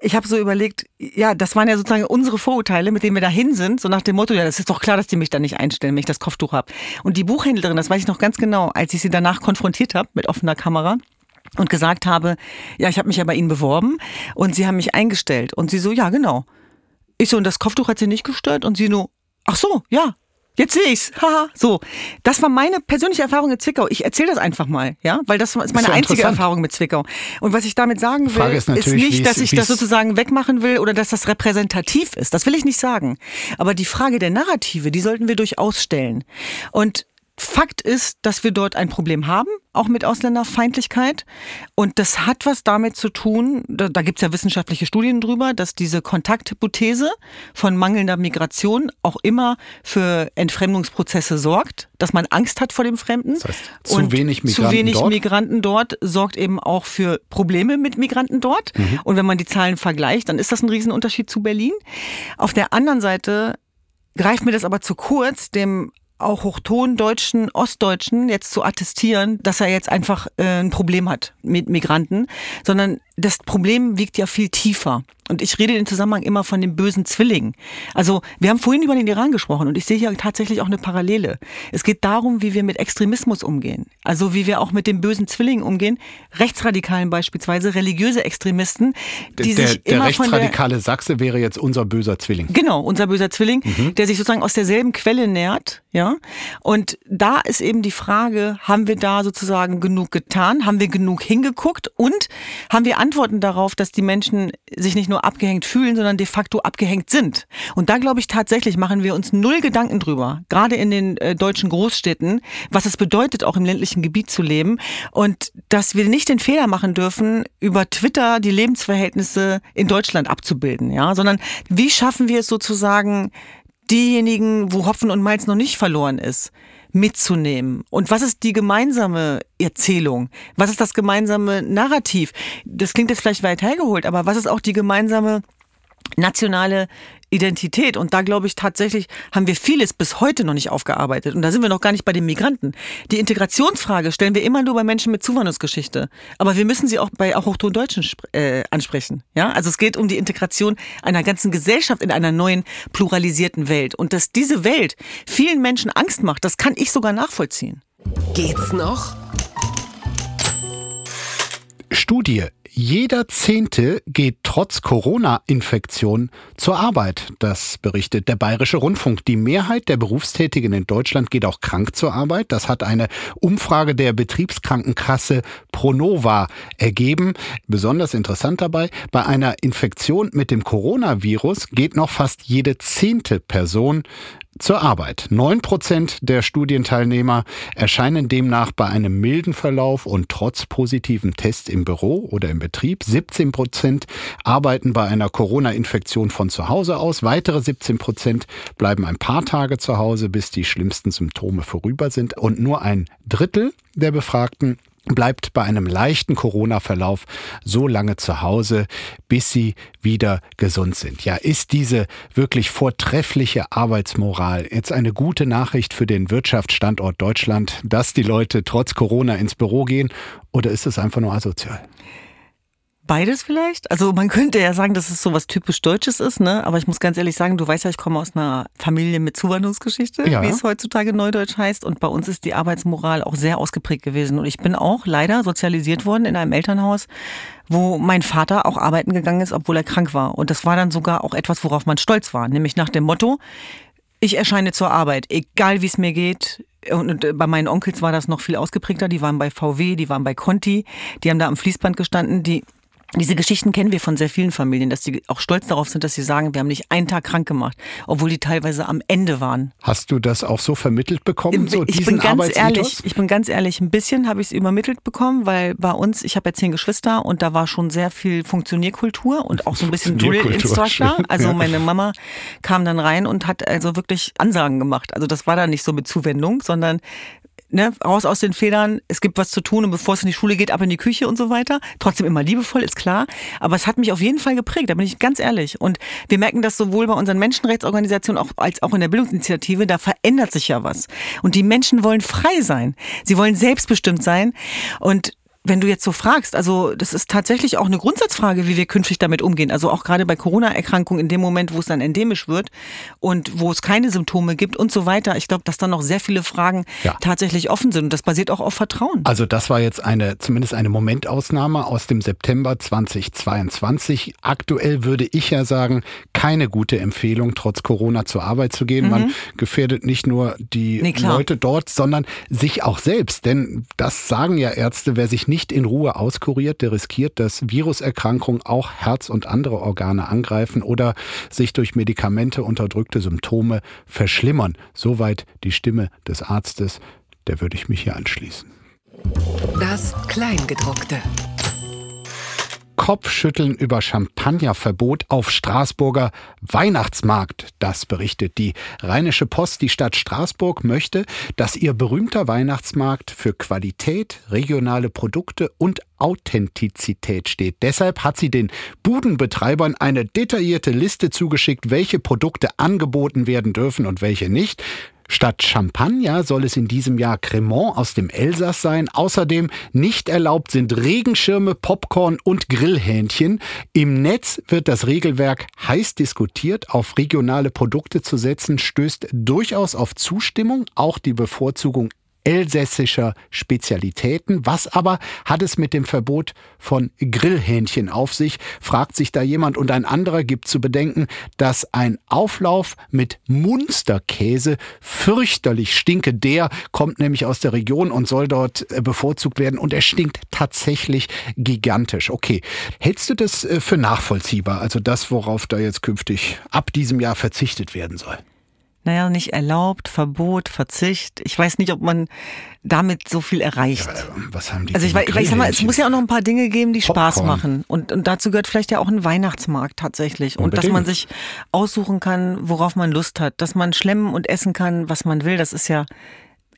ich habe so überlegt, ja, das waren ja sozusagen unsere Vorurteile, mit denen wir dahin sind, so nach dem Motto, ja, das ist doch klar, dass die mich da nicht einstellen, wenn ich das Kopftuch habe. Und die Buchhändlerin, das weiß ich noch ganz genau, als ich sie danach konfrontiert habe mit offener Kamera, und gesagt habe, ja, ich habe mich ja bei Ihnen beworben und Sie haben mich eingestellt. Und sie so, ja, genau. Ich so, und das Kopftuch hat Sie nicht gestört? Und sie nur, ach so, ja, Jetzt sehe ich's. Haha. So, das war meine persönliche Erfahrung in Zwickau. Ich erzähle das einfach mal, ja, weil das ist meine ist einzige Erfahrung mit Zwickau. Und was ich damit sagen will, ist, ist, nicht, dass ich das sozusagen wegmachen will oder dass das repräsentativ ist. Das will ich nicht sagen. Aber die Frage der Narrative, die sollten wir durchaus stellen. Und Fakt ist, dass wir dort ein Problem haben, auch mit Ausländerfeindlichkeit. Und das hat was damit zu tun, da, da gibt es ja wissenschaftliche Studien drüber, dass diese Kontakthypothese von mangelnder Migration auch immer für Entfremdungsprozesse sorgt, dass man Angst hat vor dem Fremden. Das heißt, zu und wenig Migranten zu wenig dort? Migranten dort sorgt eben auch für Probleme mit Migranten dort. Mhm. Und wenn man die Zahlen vergleicht, dann ist das ein Riesenunterschied zu Berlin. Auf der anderen Seite greift mir das aber zu kurz, dem auch hochtondeutschen Ostdeutschen jetzt zu attestieren, dass er jetzt einfach äh, ein Problem hat mit Migranten, sondern das Problem wiegt ja viel tiefer. Und ich rede im Zusammenhang immer von dem bösen Zwilling. Also wir haben vorhin über den Iran gesprochen und ich sehe hier tatsächlich auch eine Parallele. Es geht darum, wie wir mit Extremismus umgehen. Also wie wir auch mit dem bösen Zwilling umgehen. Rechtsradikalen beispielsweise, religiöse Extremisten, die der, sich der immer der rechtsradikale Sachse wäre jetzt unser böser Zwilling. Genau, unser böser Zwilling, der sich sozusagen aus derselben Quelle nährt, ja. Und da ist eben die Frage, haben wir da sozusagen genug getan? Haben wir genug hingeguckt? Und haben wir Antworten darauf, dass die Menschen sich nicht nur abgehängt fühlen, sondern de facto abgehängt sind? Und da glaube ich tatsächlich, machen wir uns null Gedanken drüber, gerade in den äh, deutschen Großstädten, was es bedeutet, auch im ländlichen Gebiet zu leben. Und dass wir nicht den Fehler machen dürfen, über Twitter die Lebensverhältnisse in Deutschland abzubilden, ja, sondern wie schaffen wir es sozusagen, diejenigen, wo Hopfen und Malz noch nicht verloren ist, mitzunehmen. Und was ist die gemeinsame Erzählung? Was ist das gemeinsame Narrativ? Das klingt jetzt vielleicht weit hergeholt, aber was ist auch die gemeinsame nationale Identität. Und da glaube ich tatsächlich, haben wir vieles bis heute noch nicht aufgearbeitet. Und da sind wir noch gar nicht bei den Migranten. Die Integrationsfrage stellen wir immer nur bei Menschen mit Zuwanderungsgeschichte. Aber wir müssen sie auch bei auch Hochtondeutschen äh, ansprechen. Ja, also es geht um die Integration einer ganzen Gesellschaft in einer neuen pluralisierten Welt. Und dass diese Welt vielen Menschen Angst macht, das kann ich sogar nachvollziehen. Geht's noch? Studie. Jeder Zehnte geht trotz Corona-Infektion zur Arbeit. Das berichtet der Bayerische Rundfunk. Die Mehrheit der Berufstätigen in Deutschland geht auch krank zur Arbeit. Das hat eine Umfrage der Betriebskrankenkasse Pronova ergeben. Besonders interessant dabei, bei einer Infektion mit dem Coronavirus geht noch fast jede zehnte Person zur Arbeit. Neun Prozent der Studienteilnehmer erscheinen demnach bei einem milden Verlauf und trotz positiven Tests im Büro oder im Betrieb. 17 Prozent arbeiten bei einer Corona-Infektion von zu Hause aus. Weitere 17 Prozent bleiben ein paar Tage zu Hause, bis die schlimmsten Symptome vorüber sind. Und nur ein Drittel der Befragten bleibt bei einem leichten Corona-Verlauf so lange zu Hause, bis sie wieder gesund sind. Ja, ist diese wirklich vortreffliche Arbeitsmoral jetzt eine gute Nachricht für den Wirtschaftsstandort Deutschland, dass die Leute trotz Corona ins Büro gehen, oder ist es einfach nur asozial? Beides vielleicht. Also man könnte ja sagen, dass es so was typisch Deutsches ist, ne? Aber ich muss ganz ehrlich sagen, du weißt ja, ich komme aus einer Familie mit Zuwanderungsgeschichte, Ja. wie es heutzutage Neudeutsch heißt. Und bei uns ist die Arbeitsmoral auch sehr ausgeprägt gewesen. Und ich bin auch leider sozialisiert worden in einem Elternhaus, wo mein Vater auch arbeiten gegangen ist, obwohl er krank war. Und das war dann sogar auch etwas, worauf man stolz war. Nämlich nach dem Motto, ich erscheine zur Arbeit, egal wie es mir geht. Und äh, bei meinen Onkels war das noch viel ausgeprägter. Die waren bei VW, die waren bei Conti, die haben da am Fließband gestanden. Die diese Geschichten kennen wir von sehr vielen Familien, dass die auch stolz darauf sind, dass sie sagen, wir haben nicht einen Tag krank gemacht, obwohl die teilweise am Ende waren. Hast du das auch so vermittelt bekommen, so ich bin ganz ehrlich, ich bin ganz ehrlich, ein bisschen habe ich es übermittelt bekommen, weil bei uns, ich habe ja zehn Geschwister und da war schon sehr viel Funktionierkultur und auch so ein bisschen Drill-Instructor. Also meine Mama kam dann rein und hat also wirklich Ansagen gemacht. Also das war dann nicht so mit Zuwendung, sondern Ne, raus aus den Federn, es gibt was zu tun und bevor es in die Schule geht, ab in die Küche und so weiter. Trotzdem immer liebevoll, ist klar. Aber es hat mich auf jeden Fall geprägt, da bin ich ganz ehrlich. Und wir merken das sowohl bei unseren Menschenrechtsorganisationen auch, als auch in der Bildungsinitiative, da verändert sich ja was. Und die Menschen wollen frei sein. Sie wollen selbstbestimmt sein. Und wenn du jetzt so fragst, also das ist tatsächlich auch eine Grundsatzfrage, wie wir künftig damit umgehen. Also auch gerade bei Corona-Erkrankungen in dem Moment, wo es dann endemisch wird und wo es keine Symptome gibt und so weiter. Ich glaube, dass dann noch sehr viele Fragen Ja. tatsächlich offen sind und das basiert auch auf Vertrauen. Also das war jetzt eine, zumindest eine Momentausnahme aus dem September 2022. Aktuell würde ich ja sagen, keine gute Empfehlung, trotz Corona zur Arbeit zu gehen. Man gefährdet nicht nur die Mhm. Nee. Leute dort, sondern sich auch selbst. Denn das sagen ja Ärzte, wer sich nicht in Ruhe auskuriert, der riskiert, dass Viruserkrankungen auch Herz und andere Organe angreifen oder sich durch Medikamente unterdrückte Symptome verschlimmern. Soweit die Stimme des Arztes. Der würde ich mich hier anschließen. Das Kleingedruckte. Kopfschütteln über Champagnerverbot auf Straßburger Weihnachtsmarkt. Das berichtet die Rheinische Post. Die Stadt Straßburg möchte, dass ihr berühmter Weihnachtsmarkt für Qualität, regionale Produkte und Authentizität steht. Deshalb hat sie den Budenbetreibern eine detaillierte Liste zugeschickt, welche Produkte angeboten werden dürfen und welche nicht. Statt Champagner soll es in diesem Jahr Cremant aus dem Elsass sein. Außerdem nicht erlaubt sind Regenschirme, Popcorn und Grillhähnchen. Im Netz wird das Regelwerk heiß diskutiert. Auf regionale Produkte zu setzen, stößt durchaus auf Zustimmung. Auch die Bevorzugung elsässischer Spezialitäten. Was aber hat es mit dem Verbot von Grillhähnchen auf sich, fragt sich da jemand. Und ein anderer gibt zu bedenken, dass ein Auflauf mit Munsterkäse fürchterlich stinke. Der kommt nämlich aus der Region und soll dort äh, bevorzugt werden. Und er stinkt tatsächlich gigantisch. Okay, hältst du das äh, für nachvollziehbar? Also das, worauf da jetzt künftig ab diesem Jahr verzichtet werden soll? Naja, nicht erlaubt, Verbot, Verzicht. Ich weiß nicht, ob man damit so viel erreicht. Ja, was haben die also ich, weiß, ich sag mal, es muss ja auch noch ein paar Dinge geben, die Popcorn. Spaß machen. Und, und dazu gehört vielleicht ja auch ein Weihnachtsmarkt tatsächlich. Und dass man sich aussuchen kann, worauf man Lust hat. Dass man schlemmen und essen kann, was man will. Das ist ja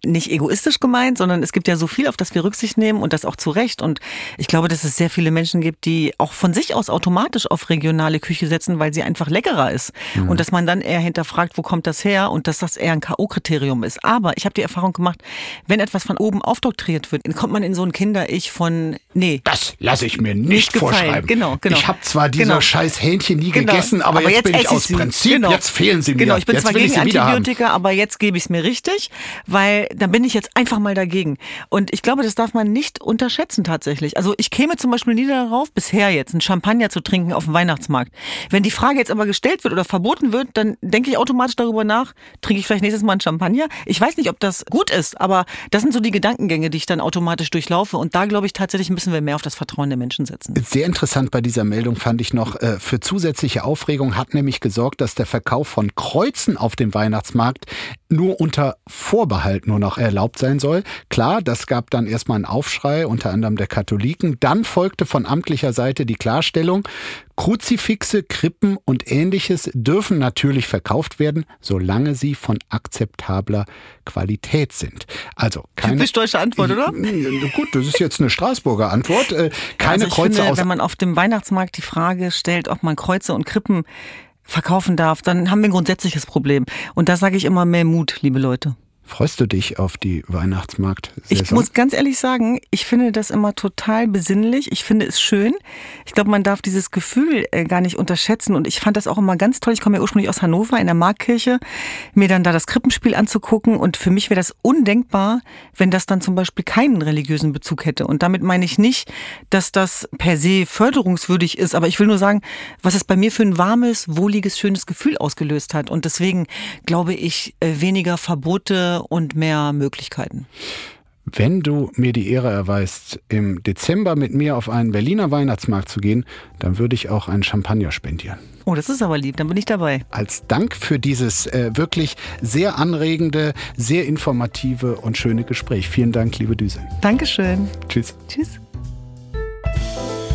nicht egoistisch gemeint, sondern es gibt ja so viel, auf das wir Rücksicht nehmen und das auch zu Recht. Und ich glaube, dass es sehr viele Menschen gibt, die auch von sich aus automatisch auf regionale Küche setzen, weil sie einfach leckerer ist. Mhm. Und dass man dann eher hinterfragt, wo kommt das her und dass das eher ein K.O.-Kriterium ist. Aber ich habe die Erfahrung gemacht, wenn etwas von oben aufdoktriert wird, dann kommt man in so ein Kinder-Ich von, nee. Das lasse ich mir nicht, nicht vorschreiben. Genau, genau. Ich habe zwar diese genau. scheiß Hähnchen nie genau. gegessen, aber, aber jetzt, jetzt, bin ich aus Prinzip, genau. jetzt fehlen sie mir. Genau, ich bin jetzt zwar gegen Antibiotika, aber jetzt gebe ich es mir richtig, weil dann bin ich jetzt einfach mal dagegen. Und ich glaube, das darf man nicht unterschätzen tatsächlich. Also ich käme zum Beispiel nie darauf, bisher jetzt ein Champagner zu trinken auf dem Weihnachtsmarkt. Wenn die Frage jetzt aber gestellt wird oder verboten wird, dann denke ich automatisch darüber nach, trinke ich vielleicht nächstes Mal ein Champagner. Ich weiß nicht, ob das gut ist, aber das sind so die Gedankengänge, die ich dann automatisch durchlaufe. Und da glaube ich tatsächlich müssen wir mehr auf das Vertrauen der Menschen setzen. Sehr interessant bei dieser Meldung fand ich noch, äh, für zusätzliche Aufregung hat nämlich gesorgt, dass der Verkauf von Kreuzen auf dem Weihnachtsmarkt nur unter Vorbehalt nur noch erlaubt sein soll. Klar, das gab dann erstmal einen Aufschrei, unter anderem der Katholiken. Dann folgte von amtlicher Seite die Klarstellung, Kruzifixe, Krippen und ähnliches dürfen natürlich verkauft werden, solange sie von akzeptabler Qualität sind. Also keine Typisch deutsche Antwort, oder? Gut, das ist jetzt eine Straßburger Antwort. Äh, keine also Kreuze finde, aus. Wenn man auf dem Weihnachtsmarkt die Frage stellt, ob man Kreuze und Krippen verkaufen darf, dann haben wir ein grundsätzliches Problem. Und da sage ich immer mehr Mut, liebe Leute. Freust du dich auf die Weihnachtsmarkt? Ich muss ganz ehrlich sagen, ich finde das immer total besinnlich. Ich finde es schön. Ich glaube, man darf dieses Gefühl äh, gar nicht unterschätzen. Und ich fand das auch immer ganz toll. Ich komme ja ursprünglich aus Hannover in der Marktkirche, mir dann da das Krippenspiel anzugucken. Und für mich wäre das undenkbar, wenn das dann zum Beispiel keinen religiösen Bezug hätte. Und damit meine ich nicht, dass das per se förderungswürdig ist. Aber ich will nur sagen, was es bei mir für ein warmes, wohliges, schönes Gefühl ausgelöst hat. Und deswegen glaube ich, äh, weniger Verbote und mehr Möglichkeiten. Wenn du mir die Ehre erweist, im Dezember mit mir auf einen Berliner Weihnachtsmarkt zu gehen, dann würde ich auch einen Champagner spendieren. Oh, das ist aber lieb, dann bin ich dabei. Als Dank für dieses äh, wirklich sehr anregende, sehr informative und schöne Gespräch. Vielen Dank, liebe Düse. Dankeschön. Tschüss. Tschüss.